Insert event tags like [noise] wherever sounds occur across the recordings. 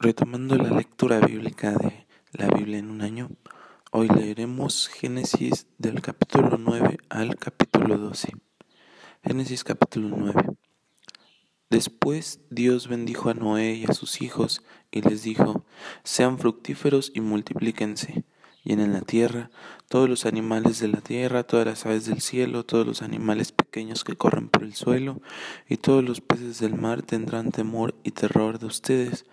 Retomando la lectura bíblica de la Biblia en un año, hoy leeremos Génesis del capítulo 9 al capítulo 12. Génesis capítulo 9. Después Dios bendijo a Noé y a sus hijos y les dijo, sean fructíferos y multiplíquense en la tierra, todos los animales de la tierra, todas las aves del cielo, todos los animales pequeños que corren por el suelo, y todos los peces del mar tendrán temor y terror de ustedes.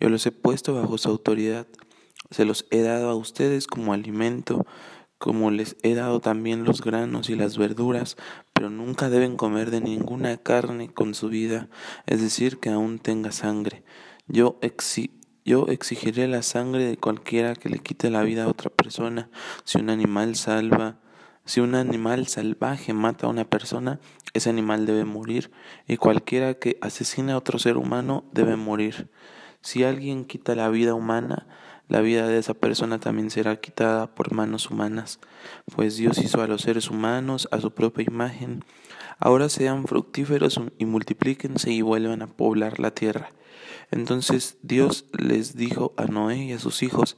Yo los he puesto bajo su autoridad, se los he dado a ustedes como alimento, como les he dado también los granos y las verduras, pero nunca deben comer de ninguna carne con su vida, es decir, que aún tenga sangre. Yo yo exigiré la sangre de cualquiera que le quite la vida a otra persona. Si un animal salva, si un animal salvaje mata a una persona, ese animal debe morir, y cualquiera que asesine a otro ser humano debe morir. Si alguien quita la vida humana, la vida de esa persona también será quitada por manos humanas, pues Dios hizo a los seres humanos a su propia imagen. Ahora sean fructíferos y multiplíquense y vuelvan a poblar la tierra. Entonces Dios les dijo a Noé y a sus hijos,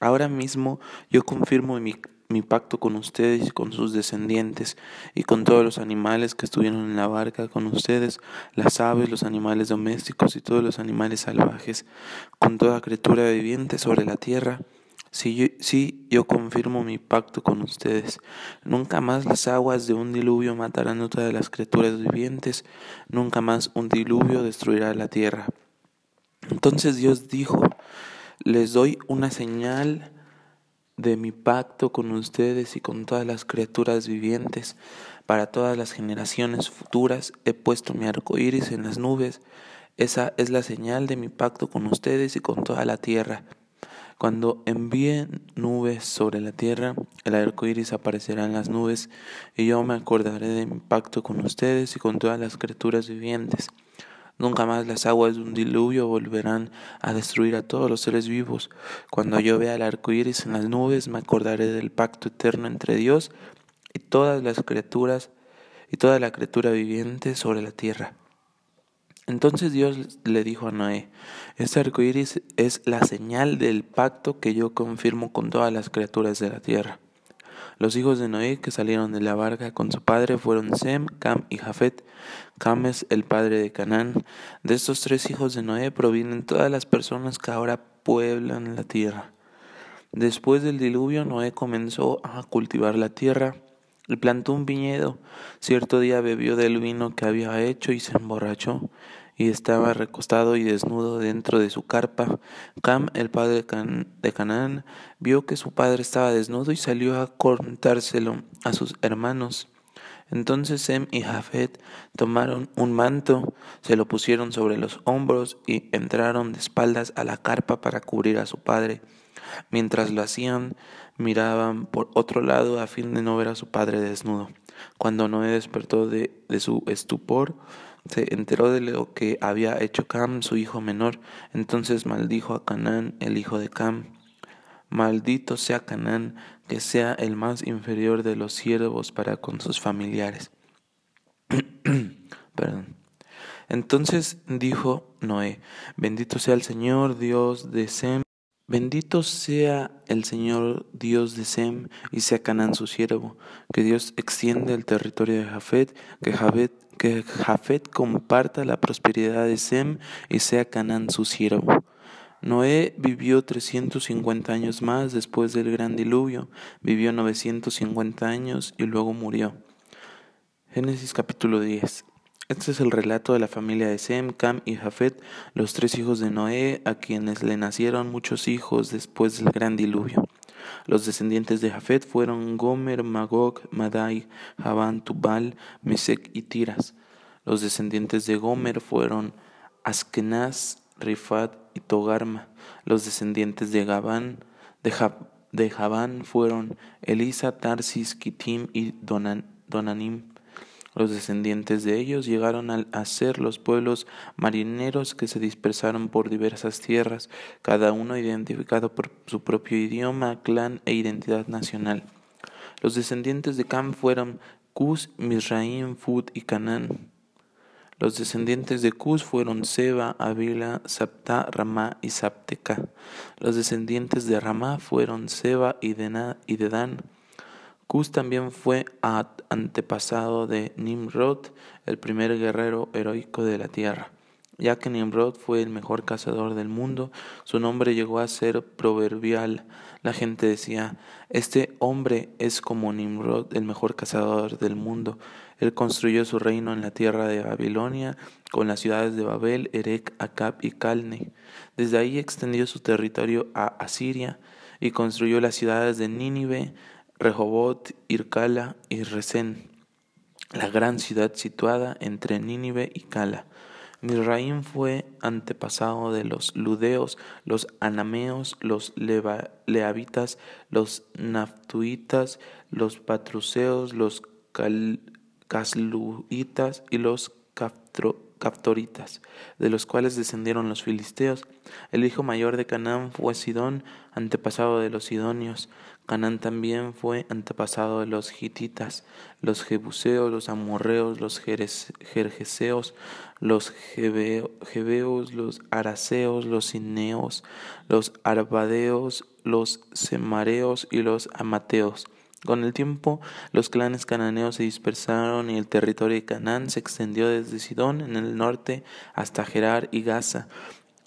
ahora mismo yo confirmo mi, pacto con ustedes y con sus descendientes y con todos los animales que estuvieron en la barca con ustedes, las aves, los animales domésticos y todos los animales salvajes, con toda criatura viviente sobre la tierra. Sí yo, yo confirmo mi pacto con ustedes. Nunca más las aguas de un diluvio matarán a todas las criaturas vivientes, nunca más un diluvio destruirá la tierra. Entonces Dios dijo, les doy una señal de mi pacto con ustedes y con todas las criaturas vivientes. Para todas las generaciones futuras he puesto mi arco iris en las nubes. Esa es la señal de mi pacto con ustedes y con toda la tierra. Cuando envíen nubes sobre la tierra, el arco iris aparecerá en las nubes, y yo me acordaré de mi pacto con ustedes y con todas las criaturas vivientes. Nunca más las aguas de un diluvio volverán a destruir a todos los seres vivos. Cuando yo vea el arco iris en las nubes, me acordaré del pacto eterno entre Dios y todas las criaturas y toda la criatura viviente sobre la tierra. Entonces Dios le dijo a Noé, este arco iris es la señal del pacto que yo confirmo con todas las criaturas de la tierra. Los hijos de Noé que salieron de la barca con su padre fueron Sem, Cam y Jafet. Cam es el padre de Canaán. De estos tres hijos de Noé provienen todas las personas que ahora pueblan la tierra. Después del diluvio, Noé comenzó a cultivar la tierra y plantó un viñedo. Cierto día bebió del vino que había hecho y se emborrachó y estaba recostado y desnudo dentro de su carpa. Cam, el padre de Canaán, vio que su padre estaba desnudo y salió a contárselo a sus hermanos. Entonces Sem y Jafet tomaron un manto, se lo pusieron sobre los hombros y entraron de espaldas a la carpa para cubrir a su padre. Mientras lo hacían, miraban por otro lado a fin de no ver a su padre desnudo. Cuando Noé despertó de, de su estupor, se enteró de lo que había hecho Cam, su hijo menor, entonces maldijo a Canaán, el hijo de Cam. Maldito sea Canaán, que sea el más inferior de los siervos para con sus familiares. [clears throat] Entonces dijo Noé, bendito sea el Señor Dios de Sem, bendito sea el Señor Dios de Sem y sea Canaán su siervo, que Dios extiende el territorio de Jafet, que Jafet que Jafet comparta la prosperidad de Sem y sea Canaán su siervo. Noé vivió 350 años más después del gran diluvio, vivió 950 años y luego murió. Génesis capítulo 10. Este es el relato de la familia de Sem, Cam y Jafet, los tres hijos de Noé, a quienes le nacieron muchos hijos después del gran diluvio. Los descendientes de Jafet fueron Gomer, Magog, Madai, Javán, Tubal, Mesec y Tiras. Los descendientes de Gomer fueron Askenaz, Rifat y Togarma. Los descendientes de Gabán, de, Javán fueron Elisa, Tarsis, Kitim y Donanim. Los descendientes de ellos llegaron a ser los pueblos marineros que se dispersaron por diversas tierras, cada uno identificado por su propio idioma, clan e identidad nacional. Los descendientes de Cam fueron Cus, Misraim, Fud y Canaán. Los descendientes de Cus fueron Seba, Avila, Sapta, Ramá y Sapteca. Los descendientes de Ramá fueron Seba y Dedan. Cus también fue antepasado de Nimrod, el primer guerrero heroico de la tierra. Ya que Nimrod fue el mejor cazador del mundo, su nombre llegó a ser proverbial. La gente decía, este hombre es como Nimrod, el mejor cazador del mundo. Él construyó su reino en la tierra de Babilonia, con las ciudades de Babel, Erech, Acab y Calne. Desde ahí extendió su territorio a Asiria y construyó las ciudades de Nínive, Rehobot, Ircala y Resén, la gran ciudad situada entre Nínive y Cala. Misraim fue antepasado de los ludeos, los anameos, los leavitas, los naftuitas, los patruceos, los casluitas y los captoritas, de los cuales descendieron los filisteos. El hijo mayor de Canaán fue Sidón, antepasado de los sidonios. Canaán también fue antepasado de los hititas, los jebuseos, los amorreos, los jerjeseos, los jebeos, los araseos, los cineos, los arbadeos, los semareos y los amateos. Con el tiempo, los clanes cananeos se dispersaron y el territorio de Canaán se extendió desde Sidón en el norte hasta Gerar y Gaza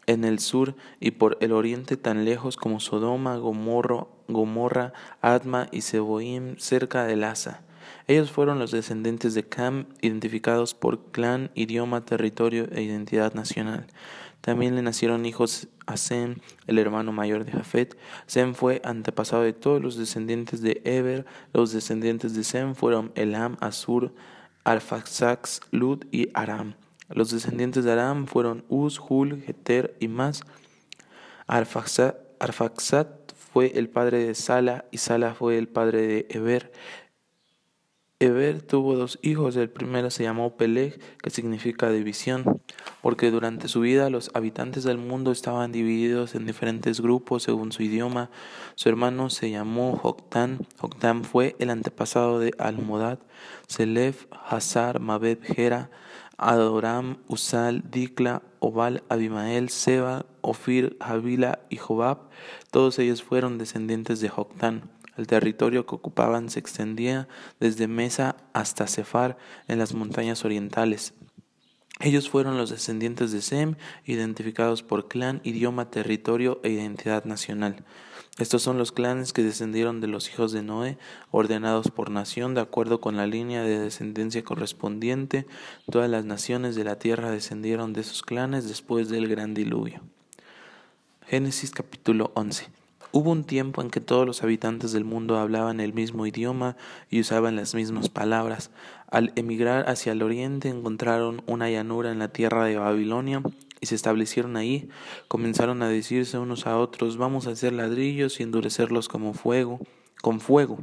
en el sur y por el oriente tan lejos como Sodoma, Gomorra, Adma y Seboim cerca de Lasa. Ellos fueron los descendientes de Cam, identificados por clan, idioma, territorio e identidad nacional. También le nacieron hijos a Sem, el hermano mayor de Jafet. Sem fue antepasado de todos los descendientes de Eber. Los descendientes de Sem fueron Elam, Asur, Arfaxax, Lud y Aram. Los descendientes de Aram fueron Uz, Hul, Geter y más. Arfaxat, fue el padre de Sala y Sala fue el padre de Eber. Eber tuvo dos hijos, el primero se llamó Peleg, que significa división, porque durante su vida los habitantes del mundo estaban divididos en diferentes grupos según su idioma. Su hermano se llamó Joktan, Joktan fue el antepasado de Almodad, Selef, Hazar, Mabed, Gera, Adoram, Usal, Dikla, Obal, Abimael, Seba, Ofir, Javila y Jobab, todos ellos fueron descendientes de Joctán. El territorio que ocupaban se extendía desde Mesa hasta Cefar en las montañas orientales. Ellos fueron los descendientes de Sem, identificados por clan, idioma, territorio e identidad nacional. Estos son los clanes que descendieron de los hijos de Noé, ordenados por nación de acuerdo con la línea de descendencia correspondiente. Todas las naciones de la tierra descendieron de esos clanes después del gran diluvio. Génesis capítulo 11. Hubo un tiempo en que todos los habitantes del mundo hablaban el mismo idioma y usaban las mismas palabras. Al emigrar hacia el oriente encontraron una llanura en la tierra de Babilonia y se establecieron ahí, comenzaron a decirse unos a otros, vamos a hacer ladrillos y endurecerlos como fuego, con fuego.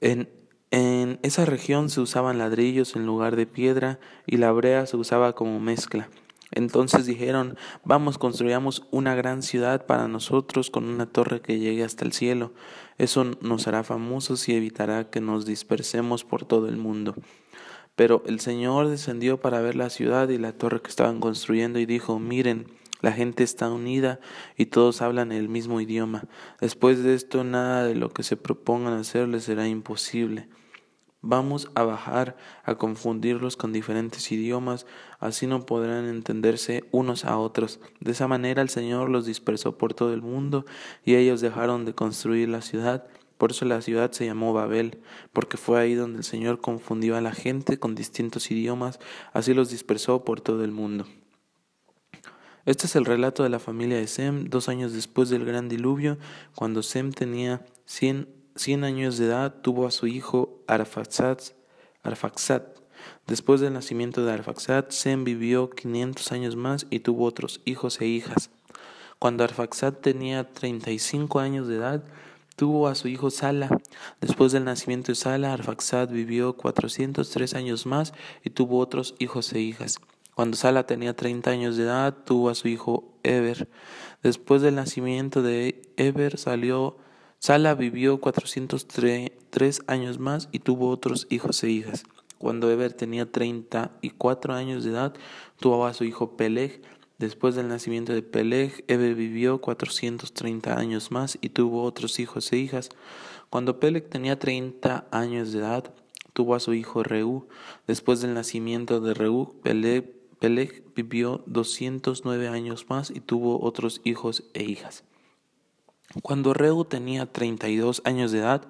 En, en esa región se usaban ladrillos en lugar de piedra y la brea se usaba como mezcla. Entonces dijeron, vamos, construyamos una gran ciudad para nosotros con una torre que llegue hasta el cielo. Eso nos hará famosos y evitará que nos dispersemos por todo el mundo. Pero el Señor descendió para ver la ciudad y la torre que estaban construyendo y dijo, miren, la gente está unida y todos hablan el mismo idioma. Después de esto nada de lo que se propongan hacer les será imposible. Vamos a bajar a confundirlos con diferentes idiomas, así no podrán entenderse unos a otros. De esa manera el Señor los dispersó por todo el mundo y ellos dejaron de construir la ciudad por eso la ciudad se llamó Babel, porque fue ahí donde el Señor confundió a la gente con distintos idiomas, así los dispersó por todo el mundo. Este es el relato de la familia de Sem, dos años después del gran diluvio, cuando Sem tenía cien, años de edad, tuvo a su hijo. Arfaxat. Después del nacimiento de Arfaxat, Sem vivió quinientos años más y tuvo otros hijos e hijas. Cuando Arfaxat tenía treinta y cinco años de edad, Tuvo a su hijo Sala. Después del nacimiento de Sala, Arfaxad vivió 403 años más y tuvo otros hijos e hijas. Cuando Sala tenía 30 años de edad, tuvo a su hijo Eber. Después del nacimiento de Eber, salió, Sala vivió 403 años más y tuvo otros hijos e hijas. Cuando Eber tenía treinta y cuatro años de edad, tuvo a su hijo Peleg. Después del nacimiento de Peleg, Eber vivió cuatrocientos treinta años más y tuvo otros hijos e hijas. Cuando Peleg tenía treinta años de edad, tuvo a su hijo Reú. Después del nacimiento de Reú, Peleg, Peleg vivió doscientos nueve años más y tuvo otros hijos e hijas. Cuando Reu tenía 32 años de edad,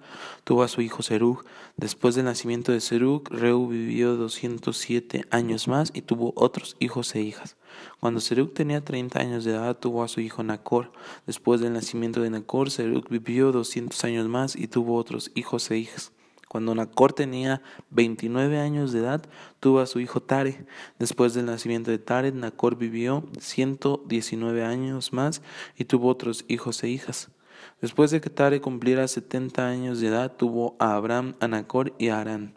tuvo a su hijo Serug. Después del nacimiento de Serug, Reu vivió 207 años más y tuvo otros hijos e hijas. Cuando Serug tenía 30 años de edad, tuvo a su hijo Nacor. Después del nacimiento de Nacor, Serug vivió 200 años más y tuvo otros hijos e hijas. Cuando Nacor tenía 29 años de edad, tuvo a su hijo Tare. Después del nacimiento de Tare, Nacor vivió 119 años más y tuvo otros hijos e hijas. Después de que Tare cumpliera 70 años de edad, tuvo a Abraham, a Nacor y a Arán.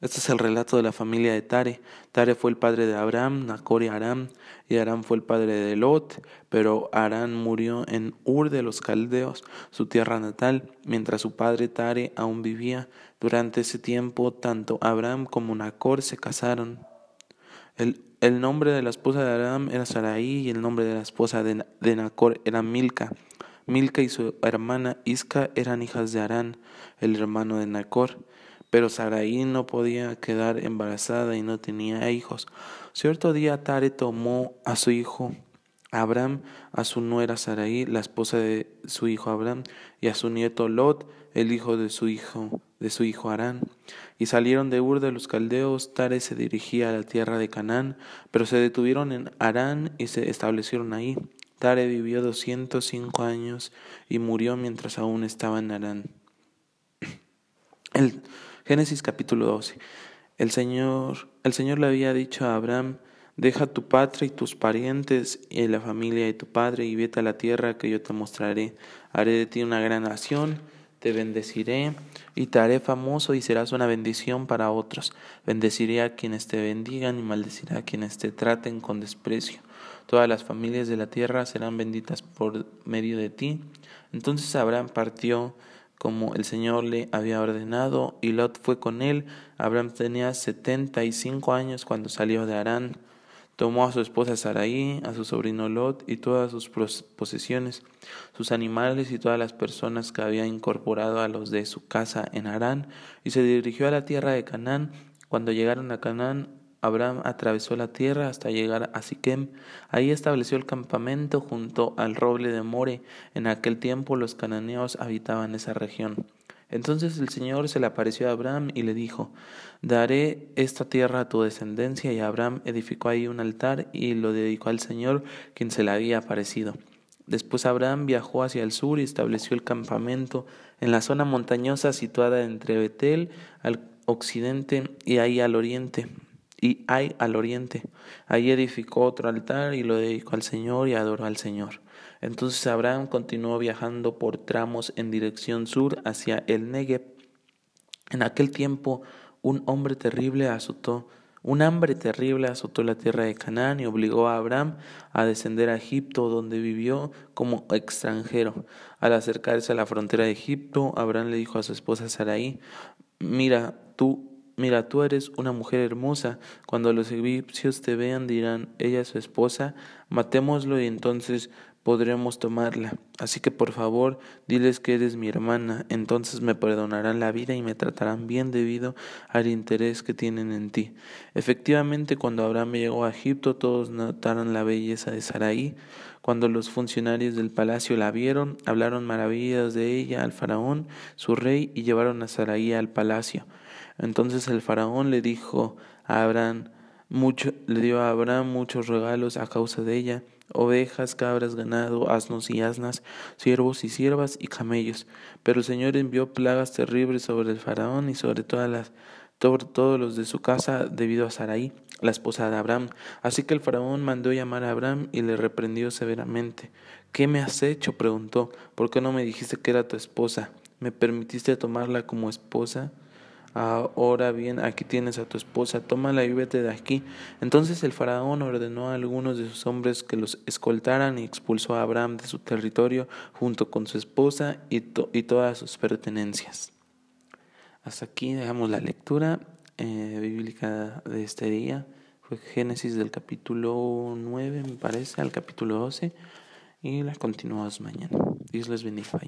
Este es el relato de la familia de Tare. Tare fue el padre de Abraham, Nacor y Aram, y Aram fue el padre de Lot, pero Arán murió en Ur de los Caldeos, su tierra natal, mientras su padre Tare aún vivía. Durante ese tiempo, tanto Abraham como Nacor se casaron. El, nombre de la esposa de Aram era Sarai y el nombre de la esposa de, de Nacor era Milca. Milca y su hermana Isca eran hijas de Arán, el hermano de Nacor. Pero Sarai no podía quedar embarazada y no tenía hijos. Cierto día Tare tomó a su hijo Abraham, a su nuera Sarai, la esposa de su hijo Abraham, y a su nieto Lot, el hijo de su hijo, de su hijo Arán. Y salieron de Ur de los caldeos, Tare se dirigía a la tierra de Canaán, pero se detuvieron en Arán y se establecieron ahí. Tare vivió doscientos cinco años y murió mientras aún estaba en Arán. [clears throat] El, Génesis capítulo 12. El Señor, el Señor le había dicho a Abraham, deja tu patria y tus parientes y la familia de tu padre y vete a la tierra que yo te mostraré. Haré de ti una gran nación, te bendeciré y te haré famoso y serás una bendición para otros. Bendeciré a quienes te bendigan y maldeciré a quienes te traten con desprecio. Todas las familias de la tierra serán benditas por medio de ti. Entonces Abraham partió como el Señor le había ordenado, y Lot fue con él. Abraham tenía setenta y cinco años cuando salió de Harán. Tomó a su esposa Sarai, a su sobrino Lot y todas sus posesiones, sus animales y todas las personas que había incorporado a los de su casa en Harán, y se dirigió a la tierra de Canaán. Cuando llegaron a Canaán, Abraham atravesó la tierra hasta llegar a Siquem. Ahí estableció el campamento junto al roble de More. En aquel tiempo los cananeos habitaban esa región. Entonces el Señor se le apareció a Abraham y le dijo, Daré esta tierra a tu descendencia. Y Abraham edificó ahí un altar y lo dedicó al Señor, quien se le había aparecido. Después Abraham viajó hacia el sur y estableció el campamento en la zona montañosa situada entre Betel al occidente y ahí al oriente y hay al oriente. Ahí edificó otro altar y lo dedicó al Señor y adoró al Señor. Entonces Abraham continuó viajando por tramos en dirección sur hacia el Negev. En aquel tiempo un hombre terrible azotó, un hambre terrible azotó la tierra de Canaán y obligó a Abraham a descender a Egipto, donde vivió como extranjero. Al acercarse a la frontera de Egipto, Abraham le dijo a su esposa Sarai, mira, tú Mira, tú eres una mujer hermosa. Cuando los egipcios te vean dirán, ella es su esposa, matémoslo y entonces podremos tomarla. Así que por favor, diles que eres mi hermana, entonces me perdonarán la vida y me tratarán bien debido al interés que tienen en ti. Efectivamente, cuando Abraham llegó a Egipto, todos notaron la belleza de Sarai. Cuando los funcionarios del palacio la vieron, hablaron maravillas de ella al faraón, su rey, y llevaron a Sarai al palacio. Entonces el faraón le dijo a Abraham, mucho, le dio a Abraham muchos regalos a causa de ella, ovejas, cabras, ganado, asnos y asnas, siervos y siervas y camellos. Pero el Señor envió plagas terribles sobre el faraón y sobre todas las todos los de su casa debido a Sarai, la esposa de Abraham. Así que el faraón mandó llamar a Abraham y le reprendió severamente. ¿Qué me has hecho? preguntó. ¿Por qué no me dijiste que era tu esposa? ¿Me permitiste tomarla como esposa? Ahora bien, aquí tienes a tu esposa, tómala y vete de aquí. Entonces el faraón ordenó a algunos de sus hombres que los escoltaran y expulsó a Abraham de su territorio junto con su esposa y, y todas sus pertenencias. Hasta aquí dejamos la lectura. eh, bíblica de este día fue Génesis del capítulo 9, me parece, al capítulo 12 y la continuamos mañana. Dios les bendiga.